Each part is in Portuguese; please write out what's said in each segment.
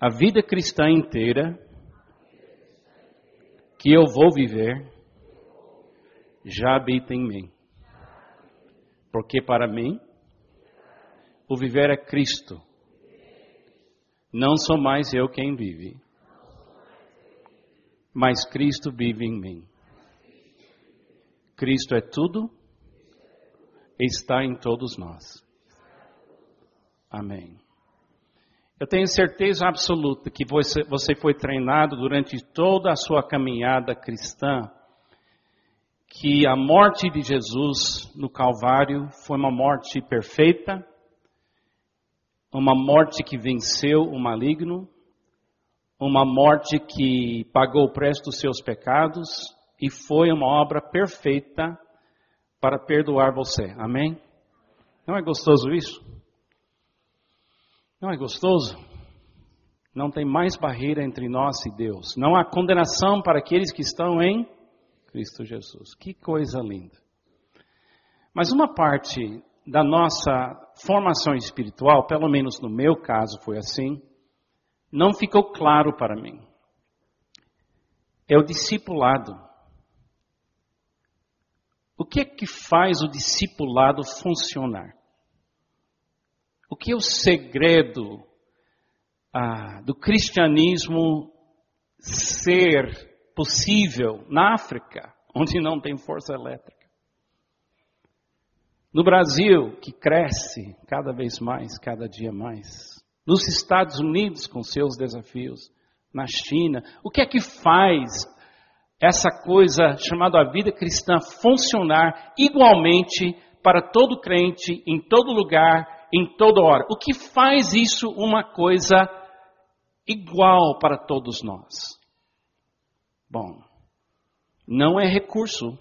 a vida cristã inteira que eu vou viver já habita em mim. Porque para mim, o viver é Cristo. Não sou mais eu quem vive, mas Cristo vive em mim. Cristo é tudo, está em todos nós. Amém. Eu tenho certeza absoluta que você, você foi treinado durante toda a sua caminhada cristã, que a morte de Jesus no Calvário foi uma morte perfeita, uma morte que venceu o maligno, uma morte que pagou o preço dos seus pecados e foi uma obra perfeita para perdoar você. Amém? Não é gostoso isso? Não é gostoso? Não tem mais barreira entre nós e Deus. Não há condenação para aqueles que estão em Cristo Jesus. Que coisa linda. Mas uma parte da nossa formação espiritual, pelo menos no meu caso foi assim, não ficou claro para mim. É o discipulado. O que é que faz o discipulado funcionar? O que é o segredo ah, do cristianismo ser possível na África, onde não tem força elétrica? No Brasil, que cresce cada vez mais, cada dia mais. Nos Estados Unidos, com seus desafios. Na China. O que é que faz essa coisa chamada a vida cristã funcionar igualmente para todo crente, em todo lugar, em toda hora. O que faz isso uma coisa igual para todos nós? Bom, não é recurso.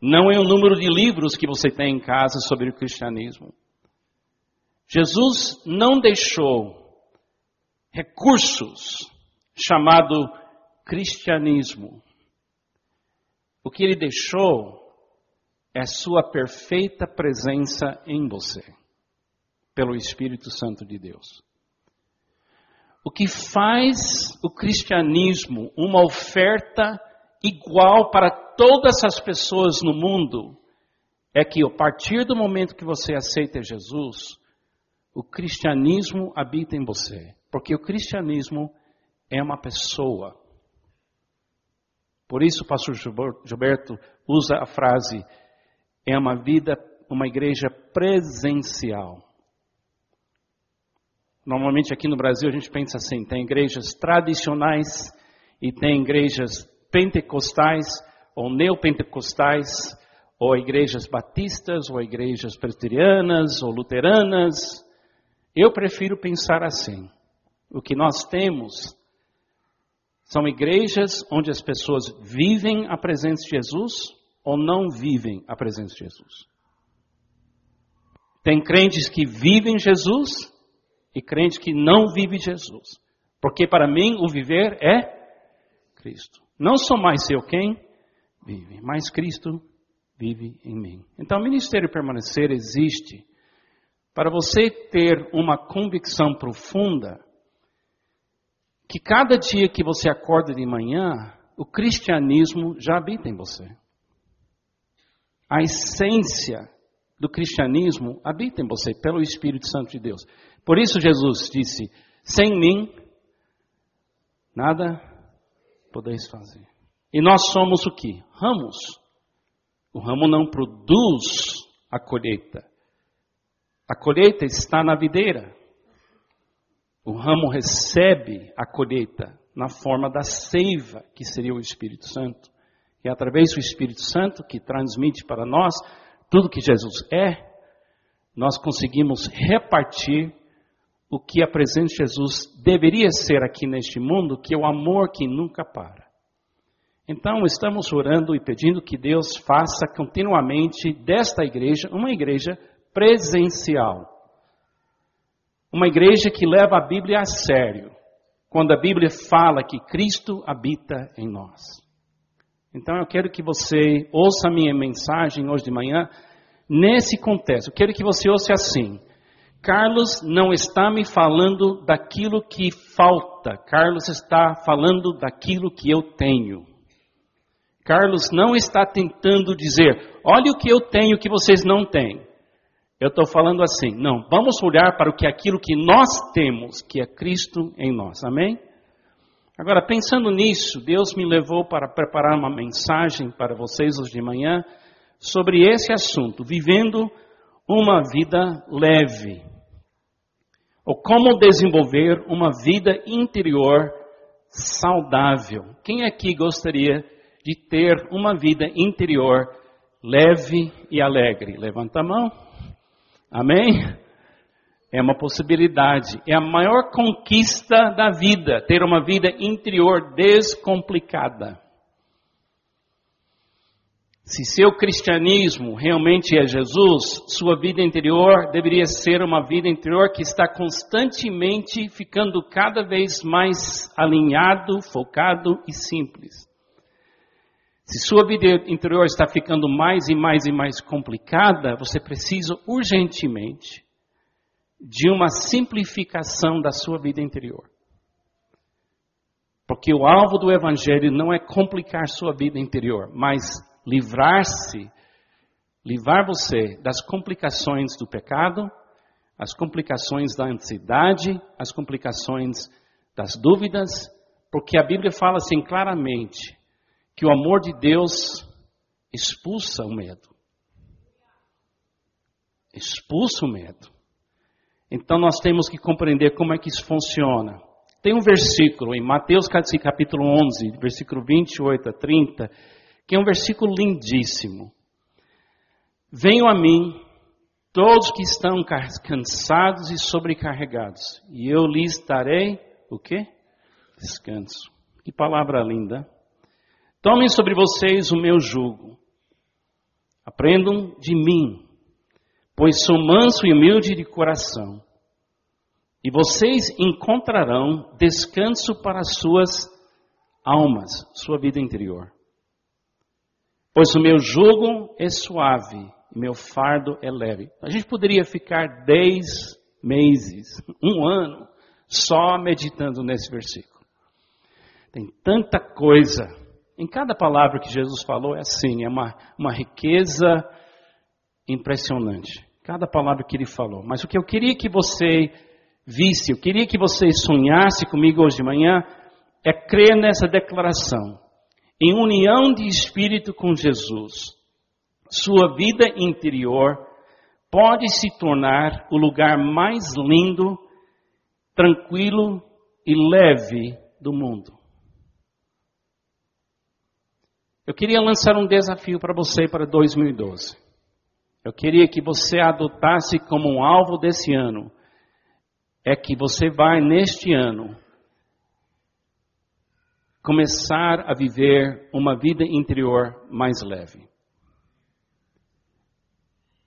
Não é o número de livros que você tem em casa sobre o cristianismo. Jesus não deixou recursos chamado cristianismo. O que ele deixou é sua perfeita presença em você, pelo Espírito Santo de Deus. O que faz o cristianismo uma oferta igual para todas as pessoas no mundo é que a partir do momento que você aceita Jesus, o cristianismo habita em você. Porque o cristianismo é uma pessoa. Por isso o pastor Gilberto usa a frase é uma vida, uma igreja presencial. Normalmente aqui no Brasil a gente pensa assim: tem igrejas tradicionais e tem igrejas pentecostais ou neopentecostais, ou igrejas batistas, ou igrejas presbiterianas, ou luteranas. Eu prefiro pensar assim. O que nós temos são igrejas onde as pessoas vivem a presença de Jesus ou não vivem a presença de Jesus. Tem crentes que vivem Jesus e crentes que não vivem Jesus. Porque para mim o viver é Cristo. Não sou mais eu quem vive, mas Cristo vive em mim. Então o ministério permanecer existe para você ter uma convicção profunda que cada dia que você acorda de manhã, o cristianismo já habita em você a essência do cristianismo habita em você pelo Espírito Santo de Deus. Por isso Jesus disse: sem mim nada podeis fazer. E nós somos o que? Ramos. O ramo não produz a colheita. A colheita está na videira. O ramo recebe a colheita na forma da seiva, que seria o Espírito Santo. E através do Espírito Santo, que transmite para nós tudo que Jesus é, nós conseguimos repartir o que a presença de Jesus deveria ser aqui neste mundo, que é o amor que nunca para. Então, estamos orando e pedindo que Deus faça continuamente desta igreja uma igreja presencial. Uma igreja que leva a Bíblia a sério, quando a Bíblia fala que Cristo habita em nós. Então eu quero que você ouça a minha mensagem hoje de manhã nesse contexto. Eu quero que você ouça assim: Carlos não está me falando daquilo que falta, Carlos está falando daquilo que eu tenho. Carlos não está tentando dizer, olha o que eu tenho que vocês não têm. Eu estou falando assim, não, vamos olhar para o que aquilo que nós temos, que é Cristo em nós. Amém? Agora, pensando nisso, Deus me levou para preparar uma mensagem para vocês hoje de manhã sobre esse assunto, vivendo uma vida leve. Ou como desenvolver uma vida interior saudável. Quem aqui gostaria de ter uma vida interior leve e alegre? Levanta a mão. Amém? É uma possibilidade. É a maior conquista da vida, ter uma vida interior descomplicada. Se seu cristianismo realmente é Jesus, sua vida interior deveria ser uma vida interior que está constantemente ficando cada vez mais alinhado, focado e simples. Se sua vida interior está ficando mais e mais e mais complicada, você precisa urgentemente de uma simplificação da sua vida interior. Porque o alvo do Evangelho não é complicar sua vida interior, mas livrar-se, livrar você das complicações do pecado, as complicações da ansiedade, as complicações das dúvidas, porque a Bíblia fala assim claramente que o amor de Deus expulsa o medo. Expulsa o medo. Então nós temos que compreender como é que isso funciona. Tem um versículo em Mateus capítulo 11, versículo 28 a 30, que é um versículo lindíssimo. Venham a mim todos que estão cansados e sobrecarregados, e eu lhes darei o quê? Descanso. Que palavra linda. Tomem sobre vocês o meu jugo. Aprendam de mim, pois sou manso e humilde de coração. E vocês encontrarão descanso para suas almas, sua vida interior. Pois o meu jugo é suave e meu fardo é leve. A gente poderia ficar dez meses, um ano, só meditando nesse versículo. Tem tanta coisa em cada palavra que Jesus falou é assim, é uma, uma riqueza impressionante. Cada palavra que ele falou. Mas o que eu queria que você visse, eu queria que você sonhasse comigo hoje de manhã, é crer nessa declaração. Em união de espírito com Jesus, sua vida interior pode se tornar o lugar mais lindo, tranquilo e leve do mundo. Eu queria lançar um desafio para você para 2012. Eu queria que você adotasse como um alvo desse ano é que você vai neste ano começar a viver uma vida interior mais leve.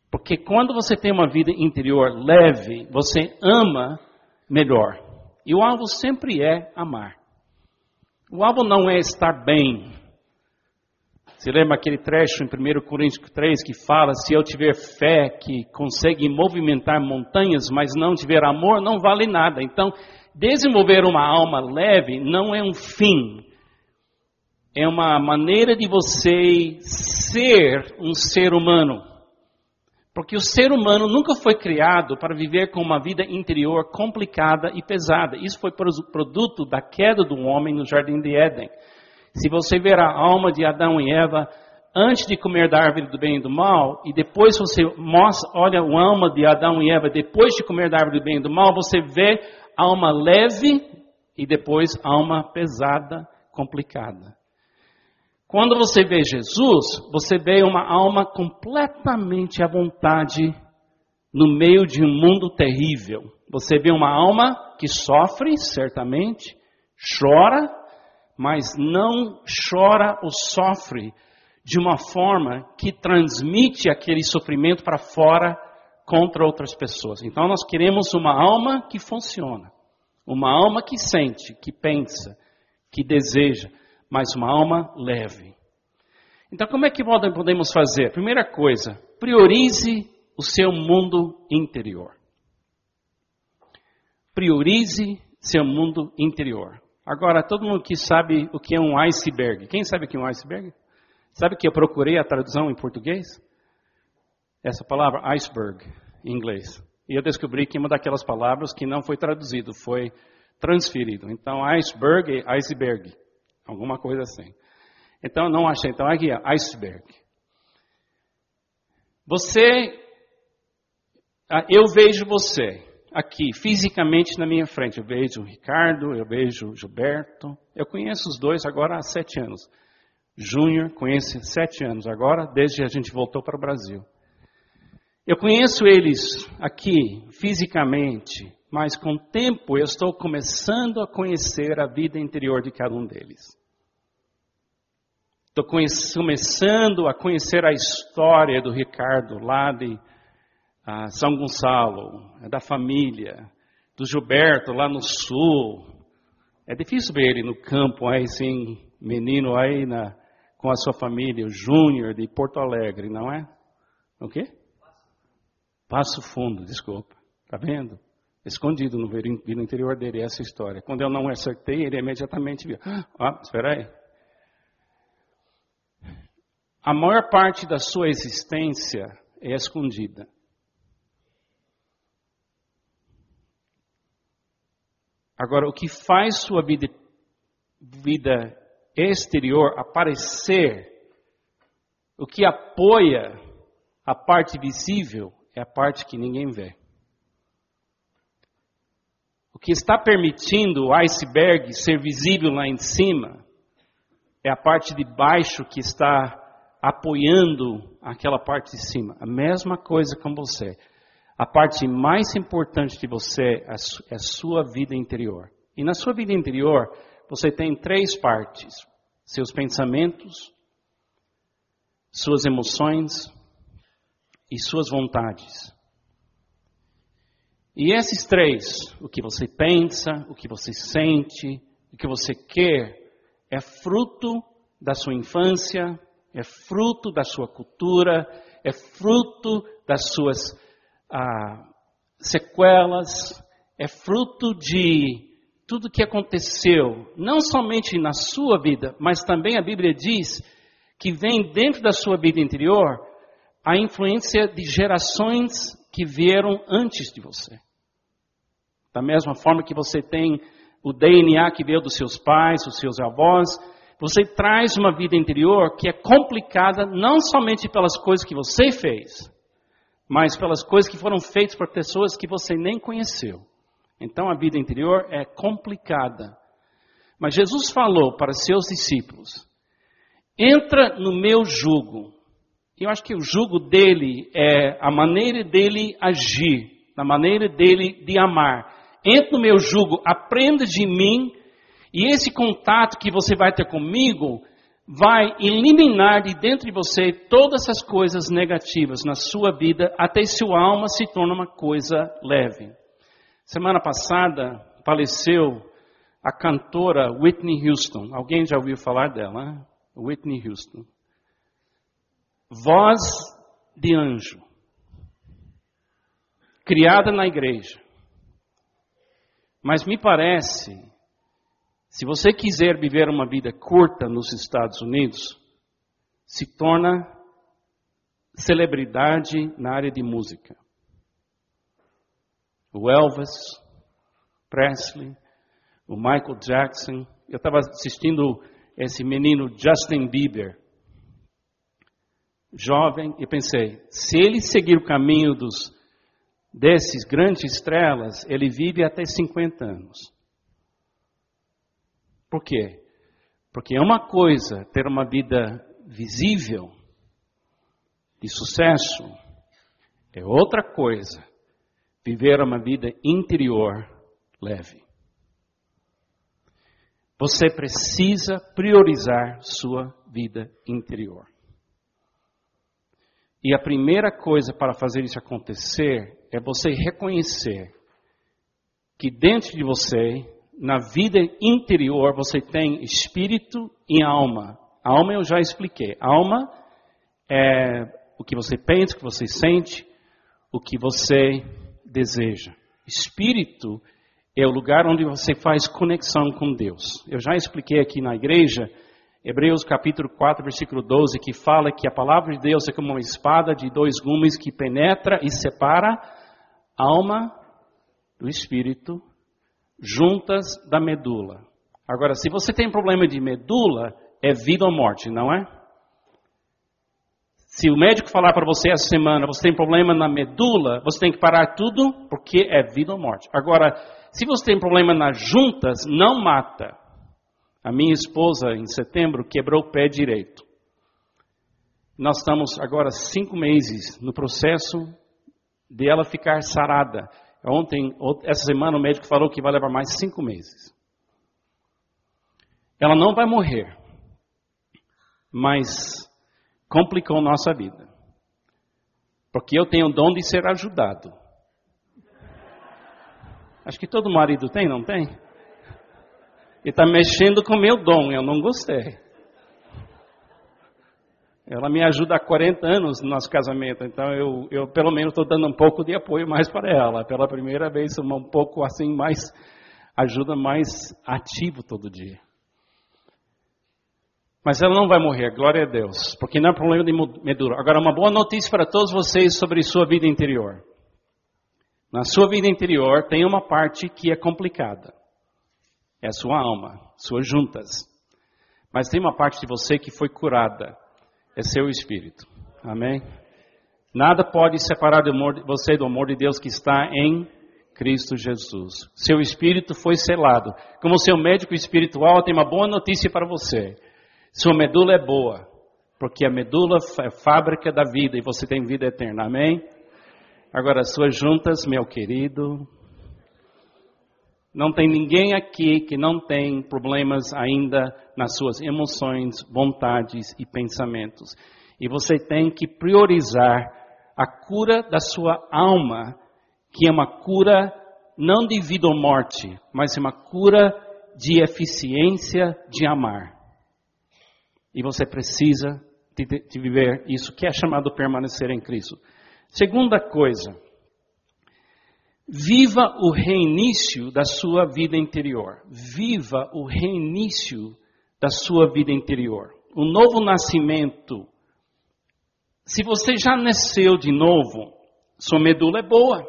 Porque quando você tem uma vida interior leve, você ama melhor. E o alvo sempre é amar. O alvo não é estar bem, você lembra aquele trecho em 1 Coríntios 3 que fala: se eu tiver fé que consegue movimentar montanhas, mas não tiver amor, não vale nada. Então, desenvolver uma alma leve não é um fim, é uma maneira de você ser um ser humano. Porque o ser humano nunca foi criado para viver com uma vida interior complicada e pesada. Isso foi produto da queda do homem no jardim de Éden. Se você ver a alma de Adão e Eva antes de comer da árvore do bem e do mal, e depois você mostra, olha a alma de Adão e Eva depois de comer da árvore do bem e do mal, você vê alma leve e depois alma pesada, complicada. Quando você vê Jesus, você vê uma alma completamente à vontade no meio de um mundo terrível. Você vê uma alma que sofre, certamente, chora, mas não chora ou sofre de uma forma que transmite aquele sofrimento para fora contra outras pessoas. Então nós queremos uma alma que funciona, uma alma que sente, que pensa, que deseja, mas uma alma leve. Então como é que podemos fazer? Primeira coisa, priorize o seu mundo interior. priorize seu mundo interior. Agora, todo mundo que sabe o que é um iceberg. Quem sabe o que é um iceberg? Sabe que eu procurei a tradução em português? Essa palavra iceberg, em inglês. E eu descobri que uma daquelas palavras que não foi traduzido, foi transferido. Então, iceberg é iceberg. Alguma coisa assim. Então, não achei. Então, aqui é iceberg. Você, ah, eu vejo você aqui, fisicamente na minha frente. Eu vejo o Ricardo, eu vejo o Gilberto. Eu conheço os dois agora há sete anos. Júnior, conheço sete anos agora, desde que a gente voltou para o Brasil. Eu conheço eles aqui, fisicamente, mas com o tempo eu estou começando a conhecer a vida interior de cada um deles. Estou começando a conhecer a história do Ricardo lá de uh, São Gonçalo, é da família, do Gilberto lá no sul. É difícil ver ele no campo, aí sim, menino aí na, com a sua família, o Júnior de Porto Alegre, não é? O quê? Passo Fundo, desculpa. Tá vendo? Escondido no, no interior dele essa história. Quando eu não acertei, ele imediatamente viu. Ah, espera aí. A maior parte da sua existência é escondida. Agora, o que faz sua vida, vida exterior aparecer, o que apoia a parte visível, é a parte que ninguém vê. O que está permitindo o iceberg ser visível lá em cima é a parte de baixo que está apoiando aquela parte de cima. A mesma coisa com você. A parte mais importante de você é a sua vida interior. E na sua vida interior, você tem três partes: seus pensamentos, suas emoções e suas vontades. E esses três, o que você pensa, o que você sente, o que você quer, é fruto da sua infância, é fruto da sua cultura, é fruto das suas ah, sequelas, é fruto de tudo que aconteceu, não somente na sua vida, mas também a Bíblia diz que vem dentro da sua vida interior a influência de gerações que vieram antes de você. Da mesma forma que você tem o DNA que veio dos seus pais, dos seus avós, você traz uma vida interior que é complicada não somente pelas coisas que você fez, mas pelas coisas que foram feitas por pessoas que você nem conheceu. Então a vida interior é complicada. Mas Jesus falou para seus discípulos: entra no meu jugo. Eu acho que o jugo dele é a maneira dele agir, a maneira dele de amar. Entra no meu jugo, aprenda de mim, e esse contato que você vai ter comigo vai eliminar de dentro de você todas essas coisas negativas na sua vida, até sua alma se torna uma coisa leve. Semana passada faleceu a cantora Whitney Houston. Alguém já ouviu falar dela? Né? Whitney Houston. Voz de anjo. Criada na igreja. Mas me parece se você quiser viver uma vida curta nos Estados Unidos, se torna celebridade na área de música. O Elvis Presley, o Michael Jackson. Eu estava assistindo esse menino Justin Bieber, jovem, e pensei, se ele seguir o caminho dos desses grandes estrelas, ele vive até 50 anos. Por quê? Porque é uma coisa ter uma vida visível, de sucesso, é outra coisa viver uma vida interior leve. Você precisa priorizar sua vida interior. E a primeira coisa para fazer isso acontecer é você reconhecer que dentro de você na vida interior você tem espírito e alma. A alma eu já expliquei. A alma é o que você pensa, o que você sente, o que você deseja. Espírito é o lugar onde você faz conexão com Deus. Eu já expliquei aqui na igreja, Hebreus capítulo 4, versículo 12, que fala que a palavra de Deus é como uma espada de dois gumes que penetra e separa alma do espírito, juntas da medula. Agora, se você tem problema de medula, é vida ou morte, não é? Se o médico falar para você essa semana, você tem problema na medula, você tem que parar tudo, porque é vida ou morte. Agora, se você tem problema nas juntas, não mata. A minha esposa, em setembro, quebrou o pé direito. Nós estamos agora cinco meses no processo de ela ficar sarada. Ontem, essa semana, o médico falou que vai levar mais cinco meses. Ela não vai morrer, mas complicou nossa vida. Porque eu tenho o dom de ser ajudado. Acho que todo marido tem, não tem? E está mexendo com meu dom, eu não gostei. Ela me ajuda há 40 anos no nosso casamento, então eu, eu pelo menos estou dando um pouco de apoio mais para ela. Pela primeira vez, um pouco assim, mais ajuda mais ativo todo dia. Mas ela não vai morrer, glória a Deus, porque não é problema de medula. Agora, uma boa notícia para todos vocês sobre sua vida interior. Na sua vida interior tem uma parte que é complicada. É a sua alma, suas juntas. Mas tem uma parte de você que foi curada. É seu espírito. Amém? Nada pode separar você do amor de Deus que está em Cristo Jesus. Seu espírito foi selado. Como seu médico espiritual, tem uma boa notícia para você. Sua medula é boa, porque a medula é fábrica da vida e você tem vida eterna. Amém? Agora, suas juntas, meu querido, não tem ninguém aqui que não tem problemas ainda nas suas emoções, vontades e pensamentos. E você tem que priorizar a cura da sua alma, que é uma cura não de vida ou morte, mas uma cura de eficiência de amar. E você precisa de, de viver isso que é chamado permanecer em Cristo. Segunda coisa, viva o reinício da sua vida interior. Viva o reinício da sua vida interior. O novo nascimento. Se você já nasceu de novo, sua medula é boa.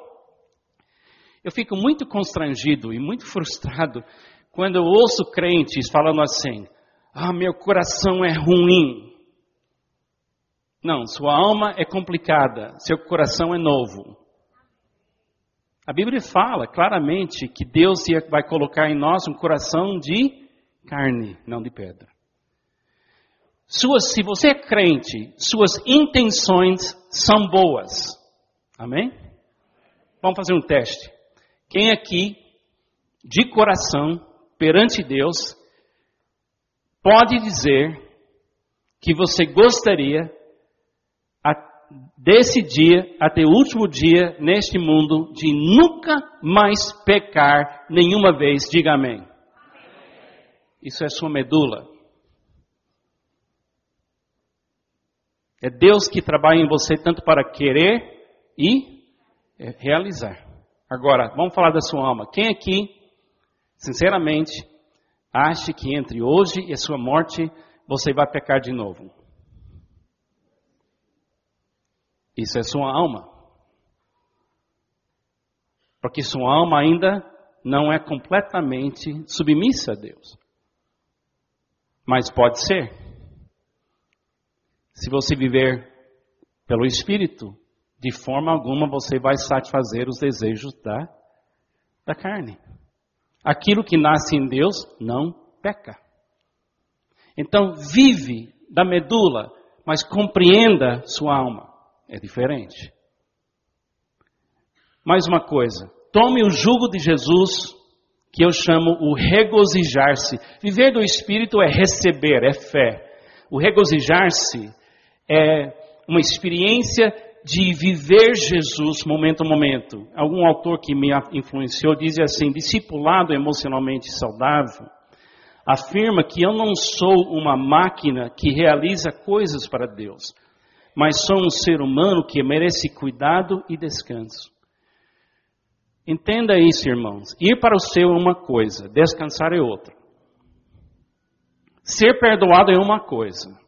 Eu fico muito constrangido e muito frustrado quando eu ouço crentes falando assim: ah, meu coração é ruim. Não, sua alma é complicada, seu coração é novo. A Bíblia fala claramente que Deus vai colocar em nós um coração de carne, não de pedra. Suas, se você é crente, suas intenções são boas. Amém? Vamos fazer um teste. Quem aqui, de coração, perante Deus, pode dizer que você gostaria desse dia até o último dia neste mundo de nunca mais pecar nenhuma vez. Diga amém. Isso é sua medula. É Deus que trabalha em você tanto para querer e realizar. Agora, vamos falar da sua alma. Quem aqui, sinceramente, ache que entre hoje e a sua morte você vai pecar de novo. Isso é sua alma. Porque sua alma ainda não é completamente submissa a Deus. Mas pode ser. Se você viver pelo Espírito, de forma alguma você vai satisfazer os desejos da, da carne. Aquilo que nasce em Deus não peca. Então, vive da medula, mas compreenda sua alma. É diferente. Mais uma coisa. Tome o jugo de Jesus, que eu chamo o regozijar-se. Viver do Espírito é receber, é fé. O regozijar-se é uma experiência de viver Jesus momento a momento. Algum autor que me influenciou diz assim: discipulado emocionalmente saudável afirma que eu não sou uma máquina que realiza coisas para Deus, mas sou um ser humano que merece cuidado e descanso. Entenda isso, irmãos. Ir para o céu é uma coisa, descansar é outra. Ser perdoado é uma coisa,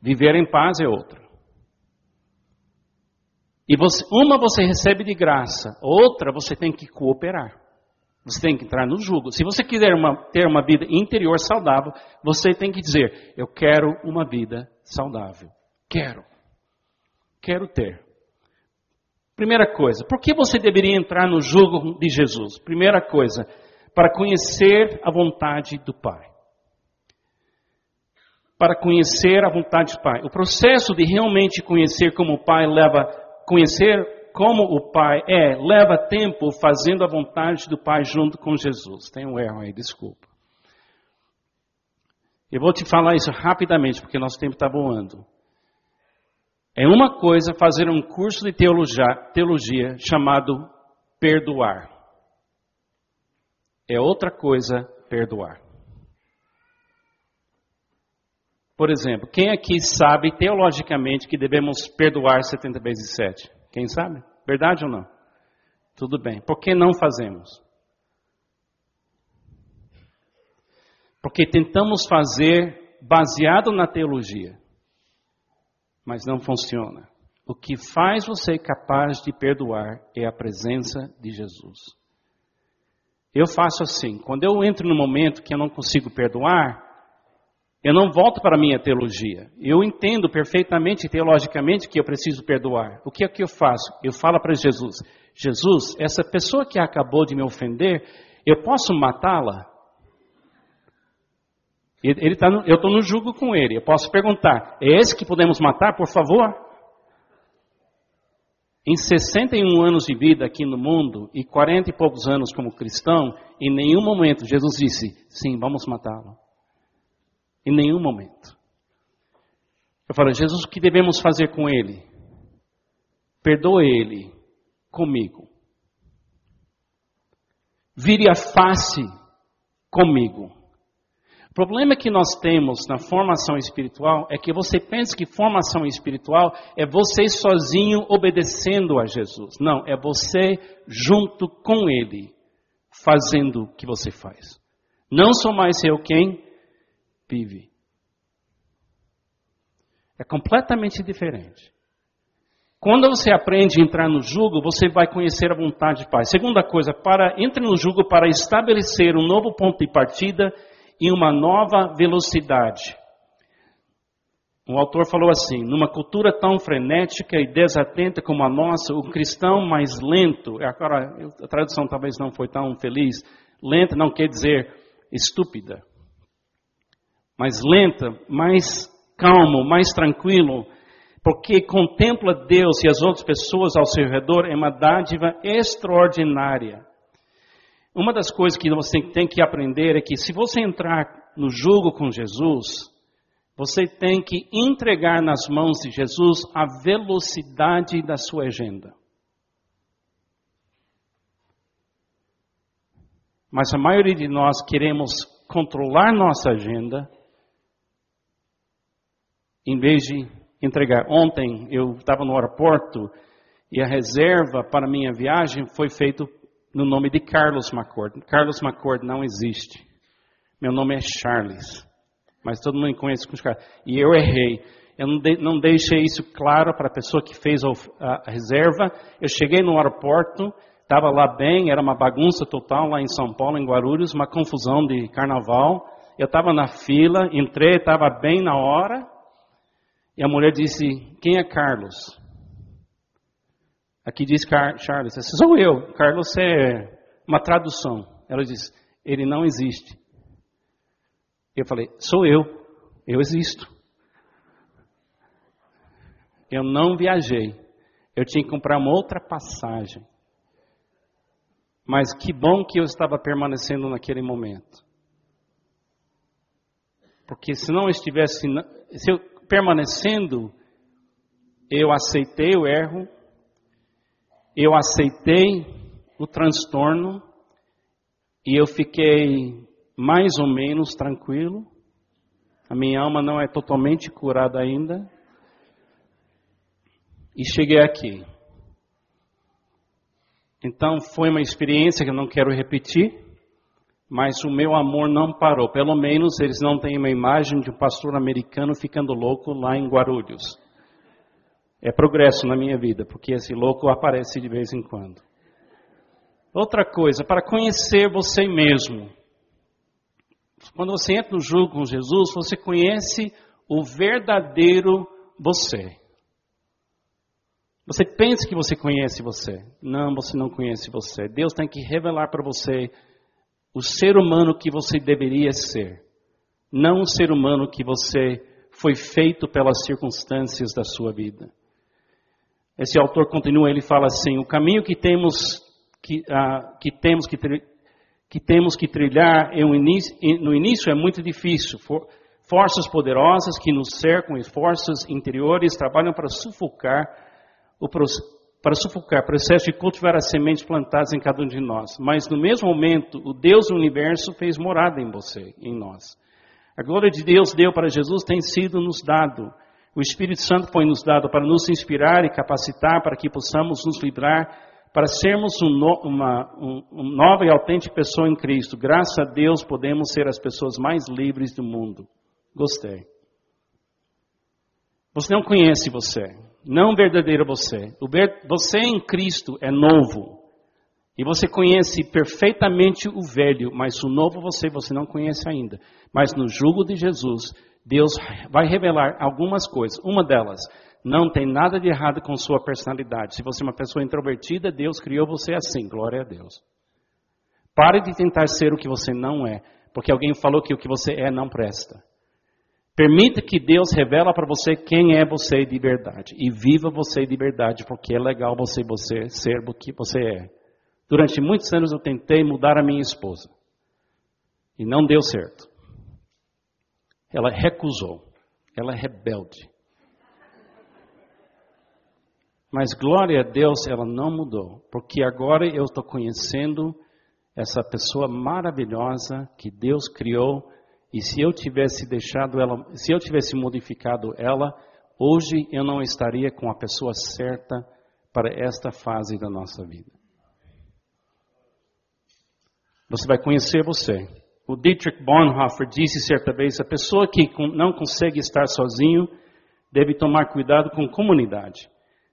viver em paz é outra. E você, uma você recebe de graça, outra você tem que cooperar. Você tem que entrar no jugo. Se você quiser uma, ter uma vida interior saudável, você tem que dizer: Eu quero uma vida saudável. Quero. Quero ter. Primeira coisa, por que você deveria entrar no jugo de Jesus? Primeira coisa, para conhecer a vontade do Pai. Para conhecer a vontade do Pai. O processo de realmente conhecer como o Pai leva, conhecer como o Pai é, leva tempo fazendo a vontade do Pai junto com Jesus. Tem um erro aí, desculpa. Eu vou te falar isso rapidamente, porque nosso tempo está voando. É uma coisa fazer um curso de teologia, teologia chamado perdoar. É outra coisa perdoar. Por exemplo, quem aqui sabe teologicamente que devemos perdoar 70 vezes 7? Quem sabe? Verdade ou não? Tudo bem. Por que não fazemos? Porque tentamos fazer baseado na teologia mas não funciona. O que faz você capaz de perdoar é a presença de Jesus. Eu faço assim, quando eu entro no momento que eu não consigo perdoar, eu não volto para a minha teologia. Eu entendo perfeitamente, teologicamente, que eu preciso perdoar. O que é que eu faço? Eu falo para Jesus: Jesus, essa pessoa que acabou de me ofender, eu posso matá-la? Ele tá no, eu estou no jugo com ele. Eu posso perguntar: é esse que podemos matar, por favor? Em 61 anos de vida aqui no mundo e 40 e poucos anos como cristão, em nenhum momento Jesus disse: sim, vamos matá-lo. Em nenhum momento. Eu falo: Jesus, o que devemos fazer com ele? Perdoe ele comigo. Vire a face comigo. O problema que nós temos na formação espiritual é que você pensa que formação espiritual é você sozinho obedecendo a Jesus. Não, é você junto com Ele, fazendo o que você faz. Não sou mais eu quem vive. É completamente diferente. Quando você aprende a entrar no jugo, você vai conhecer a vontade de Pai. Segunda coisa, para entre no jugo para estabelecer um novo ponto de partida em uma nova velocidade. O autor falou assim: numa cultura tão frenética e desatenta como a nossa, o cristão mais lento, agora a tradução talvez não foi tão feliz, lenta não quer dizer estúpida, mais lenta, mais calmo, mais tranquilo, porque contempla Deus e as outras pessoas ao seu redor é uma dádiva extraordinária. Uma das coisas que você tem que aprender é que se você entrar no jogo com Jesus, você tem que entregar nas mãos de Jesus a velocidade da sua agenda. Mas a maioria de nós queremos controlar nossa agenda em vez de entregar. Ontem eu estava no aeroporto e a reserva para minha viagem foi feita no nome de Carlos McCord. Carlos McCord não existe. Meu nome é Charles. Mas todo mundo me conhece com Charles. E eu errei. Eu não, de, não deixei isso claro para a pessoa que fez a, a reserva. Eu cheguei no aeroporto, estava lá bem, era uma bagunça total lá em São Paulo, em Guarulhos, uma confusão de carnaval. Eu estava na fila, entrei, estava bem na hora. E a mulher disse: Quem é Carlos? Aqui diz Charles, esse sou eu. Carlos é uma tradução. Ela diz, ele não existe. Eu falei, sou eu. Eu existo. Eu não viajei. Eu tinha que comprar uma outra passagem. Mas que bom que eu estava permanecendo naquele momento. Porque se não estivesse, se eu permanecendo, eu aceitei o erro, eu aceitei o transtorno e eu fiquei mais ou menos tranquilo. A minha alma não é totalmente curada ainda. E cheguei aqui. Então foi uma experiência que eu não quero repetir, mas o meu amor não parou. Pelo menos eles não têm uma imagem de um pastor americano ficando louco lá em Guarulhos. É progresso na minha vida, porque esse louco aparece de vez em quando. Outra coisa, para conhecer você mesmo. Quando você entra no jogo com Jesus, você conhece o verdadeiro você. Você pensa que você conhece você. Não, você não conhece você. Deus tem que revelar para você o ser humano que você deveria ser. Não o ser humano que você foi feito pelas circunstâncias da sua vida. Esse autor continua, ele fala assim: o caminho que temos que, uh, que temos que, que temos que trilhar início, no início é muito difícil. For, forças poderosas que nos cercam e forças interiores trabalham para sufocar o para sufocar, processo de cultivar as sementes plantadas em cada um de nós. Mas no mesmo momento, o Deus do universo fez morada em você, em nós. A glória de Deus deu para Jesus tem sido nos dado. O Espírito Santo foi nos dado para nos inspirar e capacitar para que possamos nos livrar, para sermos um uma, um, uma nova e autêntica pessoa em Cristo. Graças a Deus podemos ser as pessoas mais livres do mundo. Gostei. Você não conhece você, não verdadeiro você. O você em Cristo é novo. E você conhece perfeitamente o velho, mas o novo você você não conhece ainda. Mas no jugo de Jesus, Deus vai revelar algumas coisas. Uma delas, não tem nada de errado com sua personalidade. Se você é uma pessoa introvertida, Deus criou você assim. Glória a Deus. Pare de tentar ser o que você não é, porque alguém falou que o que você é não presta. Permita que Deus revela para você quem é você de verdade e viva você de verdade, porque é legal você, você ser o que você é. Durante muitos anos eu tentei mudar a minha esposa e não deu certo. Ela recusou. Ela é rebelde. Mas glória a Deus, ela não mudou, porque agora eu estou conhecendo essa pessoa maravilhosa que Deus criou e se eu tivesse deixado ela, se eu tivesse modificado ela, hoje eu não estaria com a pessoa certa para esta fase da nossa vida. Você vai conhecer você. O Dietrich Bonhoeffer disse certa vez: a pessoa que não consegue estar sozinho deve tomar cuidado com comunidade.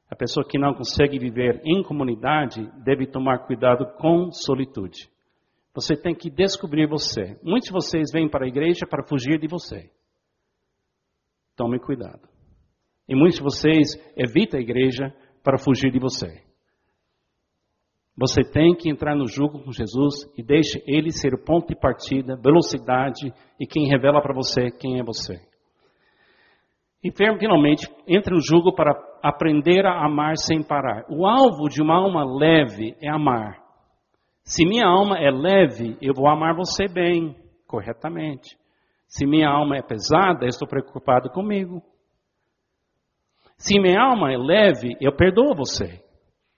A pessoa que não consegue viver em comunidade deve tomar cuidado com solitude. Você tem que descobrir você. Muitos de vocês vêm para a igreja para fugir de você. Tome cuidado. E muitos de vocês evitam a igreja para fugir de você. Você tem que entrar no jugo com Jesus e deixe Ele ser o ponto de partida, velocidade e quem revela para você quem é você. E finalmente, entre no jugo para aprender a amar sem parar. O alvo de uma alma leve é amar. Se minha alma é leve, eu vou amar você bem, corretamente. Se minha alma é pesada, eu estou preocupado comigo. Se minha alma é leve, eu perdoo você.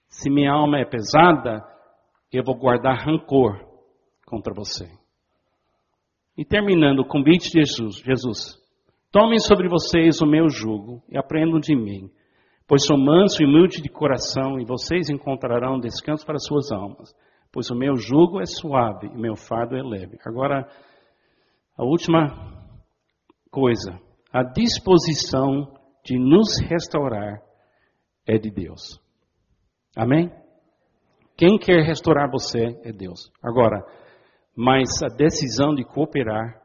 Se minha alma é pesada, eu vou guardar rancor contra você. E terminando o convite de Jesus, Jesus, tomem sobre vocês o meu jugo e aprendam de mim, pois sou manso e humilde de coração e vocês encontrarão descanso para suas almas pois o meu jugo é suave e meu fardo é leve. Agora, a última coisa, a disposição de nos restaurar é de Deus. Amém? Quem quer restaurar você é Deus. Agora, mas a decisão de cooperar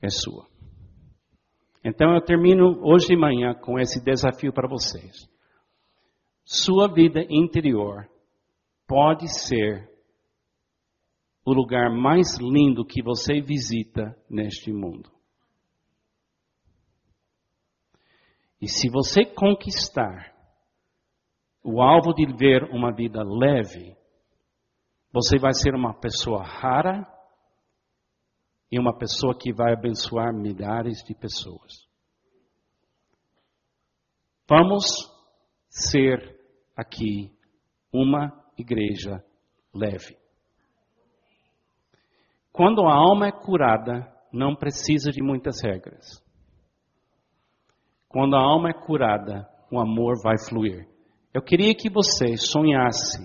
é sua. Então eu termino hoje de manhã com esse desafio para vocês. Sua vida interior pode ser o lugar mais lindo que você visita neste mundo. E se você conquistar o alvo de ver uma vida leve, você vai ser uma pessoa rara e uma pessoa que vai abençoar milhares de pessoas. Vamos ser aqui uma igreja leve. Quando a alma é curada, não precisa de muitas regras. Quando a alma é curada, o amor vai fluir. Eu queria que você sonhasse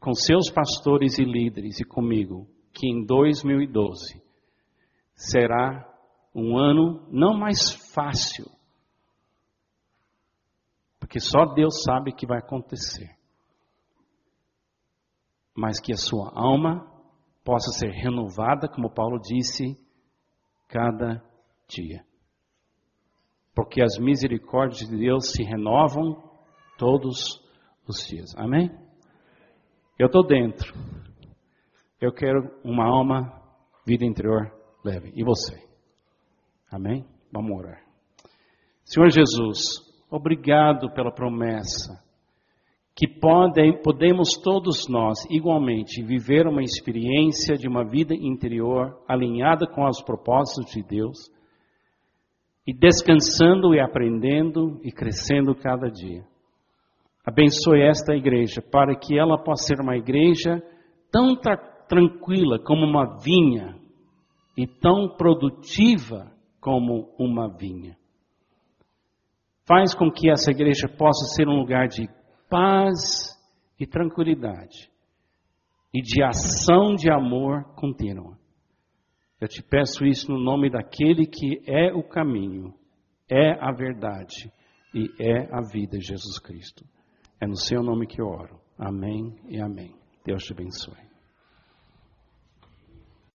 com seus pastores e líderes e comigo, que em 2012 será um ano não mais fácil, porque só Deus sabe o que vai acontecer, mas que a sua alma possa ser renovada, como Paulo disse, cada dia. Porque as misericórdias de Deus se renovam todos os dias. Amém? Eu estou dentro. Eu quero uma alma, vida interior leve. E você? Amém? Vamos orar. Senhor Jesus, obrigado pela promessa que podem, podemos todos nós igualmente viver uma experiência de uma vida interior alinhada com os propósitos de Deus e descansando e aprendendo e crescendo cada dia. Abençoe esta igreja para que ela possa ser uma igreja tão tra tranquila como uma vinha e tão produtiva como uma vinha. Faz com que essa igreja possa ser um lugar de paz e tranquilidade e de ação de amor contínua. Eu te peço isso no nome daquele que é o caminho, é a verdade e é a vida, Jesus Cristo. É no seu nome que eu oro. Amém e amém. Deus te abençoe.